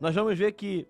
nós vamos ver que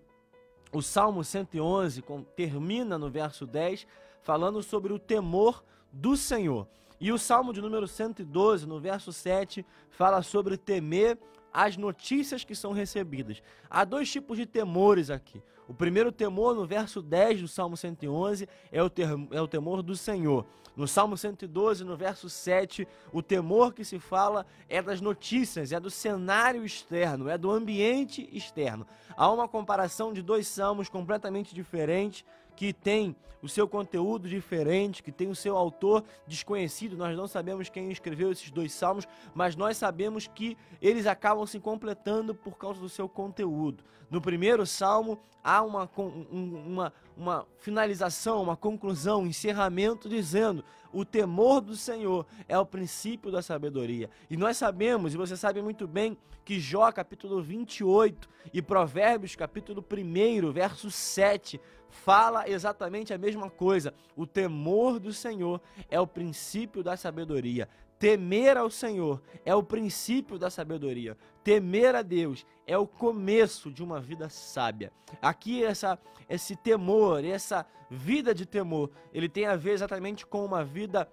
o Salmo 111 termina no verso 10 falando sobre o temor do Senhor. E o Salmo de número 112, no verso 7, fala sobre temer as notícias que são recebidas. Há dois tipos de temores aqui. O primeiro temor, no verso 10 do Salmo 111, é o, é o temor do Senhor. No Salmo 112, no verso 7, o temor que se fala é das notícias, é do cenário externo, é do ambiente externo. Há uma comparação de dois salmos completamente diferentes que tem o seu conteúdo diferente, que tem o seu autor desconhecido. Nós não sabemos quem escreveu esses dois salmos, mas nós sabemos que eles acabam se completando por causa do seu conteúdo. No primeiro salmo há uma, uma, uma finalização, uma conclusão, um encerramento dizendo: o temor do Senhor é o princípio da sabedoria. E nós sabemos, e você sabe muito bem, que Jó capítulo 28 e Provérbios capítulo 1, verso 7 fala exatamente a mesma coisa. O temor do Senhor é o princípio da sabedoria. Temer ao Senhor é o princípio da sabedoria. Temer a Deus é o começo de uma vida sábia. Aqui essa esse temor, essa vida de temor, ele tem a ver exatamente com uma vida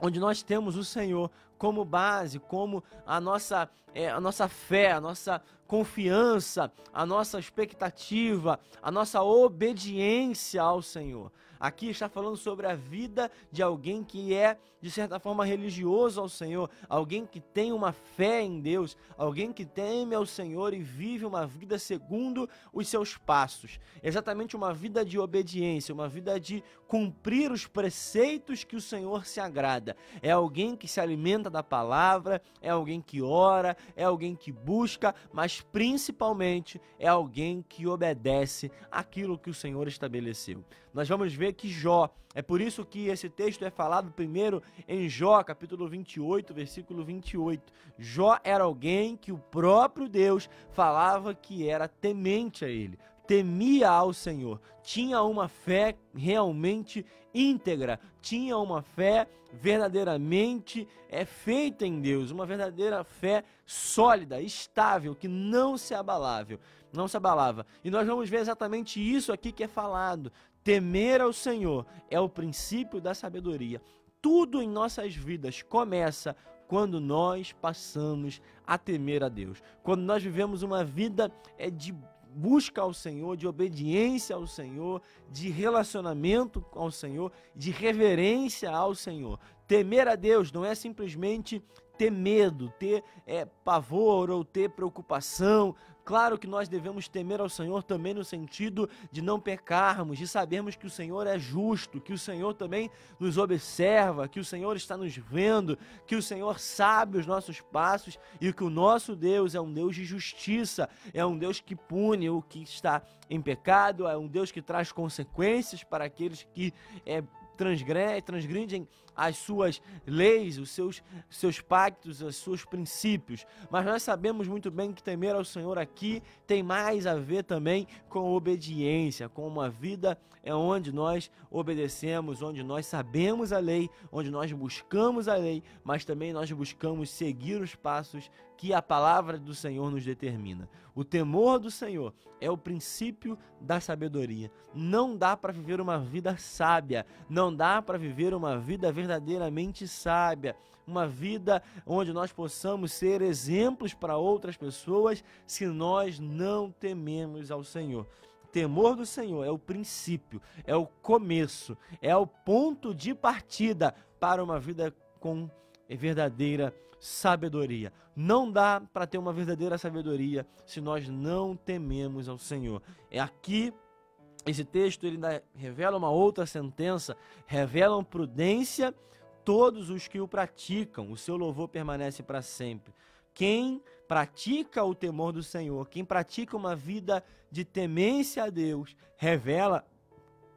onde nós temos o Senhor como base, como a nossa, é, a nossa fé, a nossa confiança, a nossa expectativa, a nossa obediência ao Senhor. Aqui está falando sobre a vida de alguém que é, de certa forma, religioso ao Senhor, alguém que tem uma fé em Deus, alguém que teme ao Senhor e vive uma vida segundo os seus passos. Exatamente uma vida de obediência, uma vida de cumprir os preceitos que o Senhor se agrada. É alguém que se alimenta da palavra, é alguém que ora, é alguém que busca, mas principalmente é alguém que obedece aquilo que o Senhor estabeleceu. Nós vamos ver que Jó, é por isso que esse texto é falado primeiro em Jó, capítulo 28, versículo 28. Jó era alguém que o próprio Deus falava que era temente a ele, temia ao Senhor, tinha uma fé realmente íntegra, tinha uma fé verdadeiramente é feita em Deus, uma verdadeira fé sólida, estável, que não se abalável, não se abalava. E nós vamos ver exatamente isso aqui que é falado. Temer ao Senhor é o princípio da sabedoria. Tudo em nossas vidas começa quando nós passamos a temer a Deus. Quando nós vivemos uma vida é de busca ao Senhor, de obediência ao Senhor, de relacionamento ao Senhor, de reverência ao Senhor. Temer a Deus não é simplesmente ter medo, ter é, pavor ou ter preocupação. Claro que nós devemos temer ao Senhor também no sentido de não pecarmos, de sabermos que o Senhor é justo, que o Senhor também nos observa, que o Senhor está nos vendo, que o Senhor sabe os nossos passos e que o nosso Deus é um Deus de justiça, é um Deus que pune o que está em pecado, é um Deus que traz consequências para aqueles que é, transgridem as suas leis, os seus, seus pactos, os seus princípios. Mas nós sabemos muito bem que temer ao Senhor aqui tem mais a ver também com obediência, com uma vida é onde nós obedecemos, onde nós sabemos a lei, onde nós buscamos a lei, mas também nós buscamos seguir os passos que a palavra do Senhor nos determina. O temor do Senhor é o princípio da sabedoria. Não dá para viver uma vida sábia, não dá para viver uma vida verdadeiramente sábia, uma vida onde nós possamos ser exemplos para outras pessoas se nós não tememos ao Senhor temor do Senhor é o princípio, é o começo, é o ponto de partida para uma vida com verdadeira sabedoria. Não dá para ter uma verdadeira sabedoria se nós não tememos ao Senhor. É aqui esse texto ele ainda revela uma outra sentença, revelam prudência todos os que o praticam, o seu louvor permanece para sempre. Quem pratica o temor do Senhor, quem pratica uma vida de temência a Deus, revela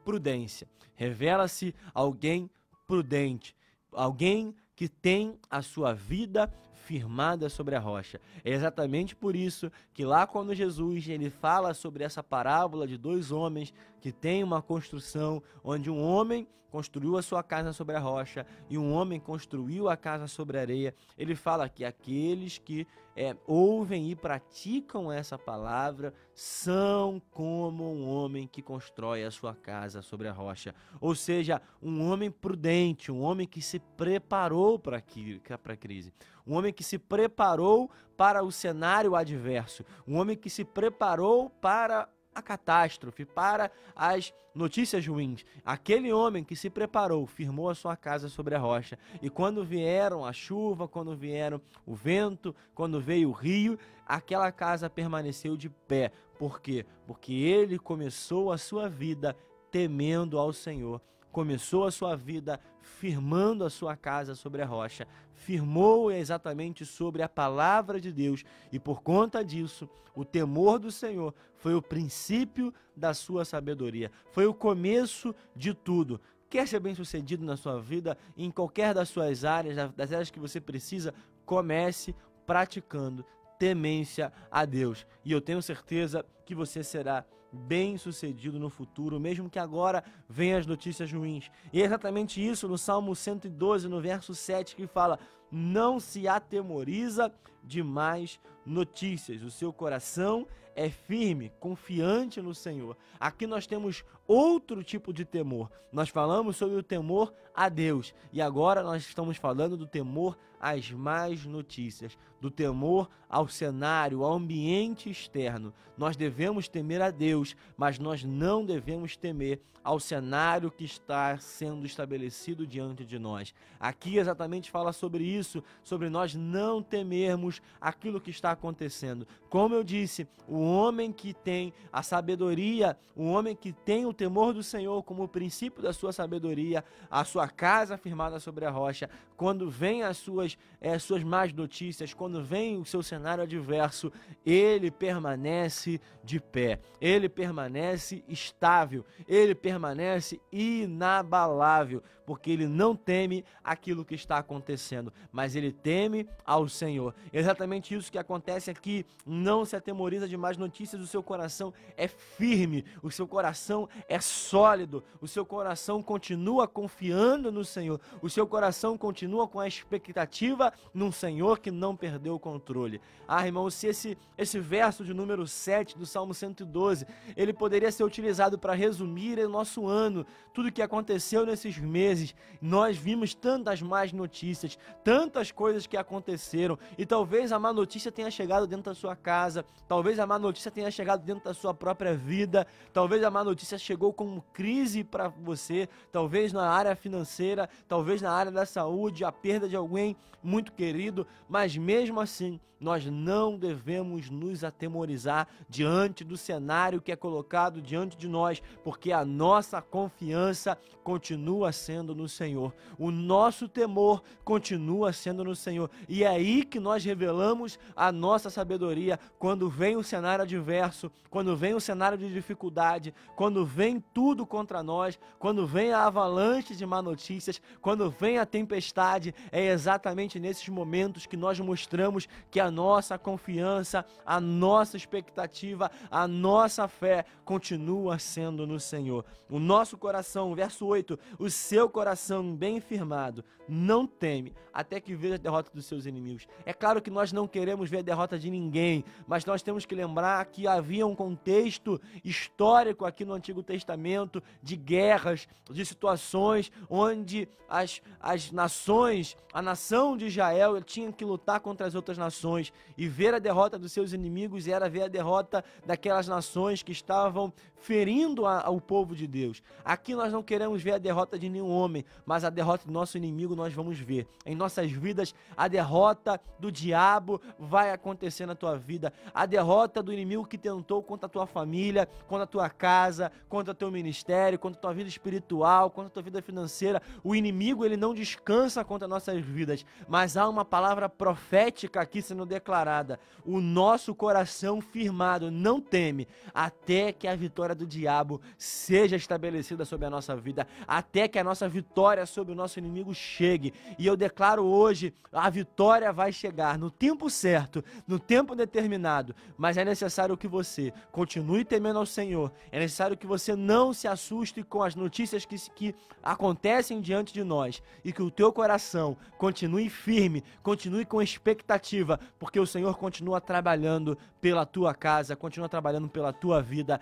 prudência. Revela-se alguém prudente, alguém que tem a sua vida firmada sobre a rocha. É exatamente por isso que lá quando Jesus ele fala sobre essa parábola de dois homens que têm uma construção onde um homem construiu a sua casa sobre a rocha e um homem construiu a casa sobre a areia, ele fala que aqueles que é, ouvem e praticam essa palavra são como um homem que constrói a sua casa sobre a rocha. Ou seja, um homem prudente, um homem que se preparou para a crise, um homem que se preparou para o cenário adverso, um homem que se preparou para a catástrofe, para as notícias ruins. Aquele homem que se preparou, firmou a sua casa sobre a rocha, e quando vieram a chuva, quando vieram o vento, quando veio o rio, aquela casa permaneceu de pé. Por quê? Porque ele começou a sua vida temendo ao Senhor começou a sua vida firmando a sua casa sobre a rocha, firmou exatamente sobre a palavra de Deus, e por conta disso, o temor do Senhor foi o princípio da sua sabedoria, foi o começo de tudo. Quer ser bem-sucedido na sua vida, em qualquer das suas áreas, das áreas que você precisa, comece praticando temência a Deus. E eu tenho certeza que você será bem sucedido no futuro, mesmo que agora venham as notícias ruins. E é exatamente isso no Salmo 112, no verso 7, que fala: Não se atemoriza de mais notícias, o seu coração é firme, confiante no Senhor. Aqui nós temos outro tipo de temor. Nós falamos sobre o temor a Deus e agora nós estamos falando do temor às más notícias, do temor ao cenário, ao ambiente externo. Nós devemos temer a Deus, mas nós não devemos temer ao cenário que está sendo estabelecido diante de nós. Aqui exatamente fala sobre isso, sobre nós não temermos aquilo que está acontecendo. Como eu disse, o homem que tem a sabedoria, o homem que tem o temor do Senhor como princípio da sua sabedoria, a sua casa firmada sobre a rocha, quando vem as suas, é, suas más notícias, quando vem o seu cenário adverso, ele permanece de pé, ele permanece estável, ele permanece inabalável, porque ele não teme aquilo que está acontecendo, mas ele teme ao Senhor. Exatamente isso que acontece aqui, não se atemoriza de más notícias, o seu coração é firme, o seu coração é sólido, o seu coração continua confiando no Senhor, o seu coração continua com a expectativa num Senhor que não perdeu o controle. Ah, irmão, se esse, esse verso de número 7 do Salmo 112, ele poderia ser utilizado para resumir o nosso ano, tudo o que aconteceu nesses meses nós vimos tantas más notícias, tantas coisas que aconteceram, e talvez a má notícia tenha chegado dentro da sua casa, talvez a má notícia tenha chegado dentro da sua própria vida, talvez a má notícia chegou como crise para você, talvez na área financeira, talvez na área da saúde, a perda de alguém muito querido, mas mesmo assim, nós não devemos nos atemorizar diante do cenário que é colocado diante de nós, porque a nossa confiança continua sendo no Senhor. O nosso temor continua sendo no Senhor. E é aí que nós revelamos a nossa sabedoria quando vem o cenário adverso, quando vem o cenário de dificuldade, quando vem tudo contra nós, quando vem a avalanche de má notícias, quando vem a tempestade, é exatamente nesses momentos que nós mostramos que a nossa confiança, a nossa expectativa, a nossa fé continua sendo no Senhor. O nosso coração, verso 8, o seu coração bem firmado, não teme até que veja a derrota dos seus inimigos. É claro que nós não queremos ver a derrota de ninguém, mas nós temos que lembrar que havia um contexto histórico aqui no Antigo Testamento de guerras, de situações onde as, as nações, a nação de Israel tinha que lutar contra as outras nações e ver a derrota dos seus inimigos era ver a derrota daquelas nações que estavam ferindo a, ao povo de Deus. Aqui nós não queremos ver a derrota de nenhum homem, mas a derrota do nosso inimigo nós vamos ver. Em nossas vidas, a derrota do diabo vai acontecer na tua vida. A derrota do inimigo que tentou contra a tua família, contra a tua casa, contra o teu ministério, contra a tua vida espiritual, contra a tua vida financeira. O inimigo, ele não descansa contra nossas vidas, mas há uma palavra profética aqui sendo declarada: o nosso coração firmado não teme, até que a vitória do diabo seja estabelecida sobre a nossa vida, até que a nossa vitória sobre o nosso inimigo chegue. E eu declaro hoje: a vitória vai chegar no tempo certo, no tempo determinado, mas é necessário que você continue temendo ao Senhor, é necessário que você não se assuste com as notícias que, que acontecem diante de nós e que o teu coração continue firme, continue com expectativa, porque o Senhor continua trabalhando pela tua casa, continua trabalhando pela tua vida.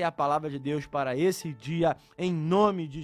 É a palavra de Deus para esse dia, em nome de Jesus.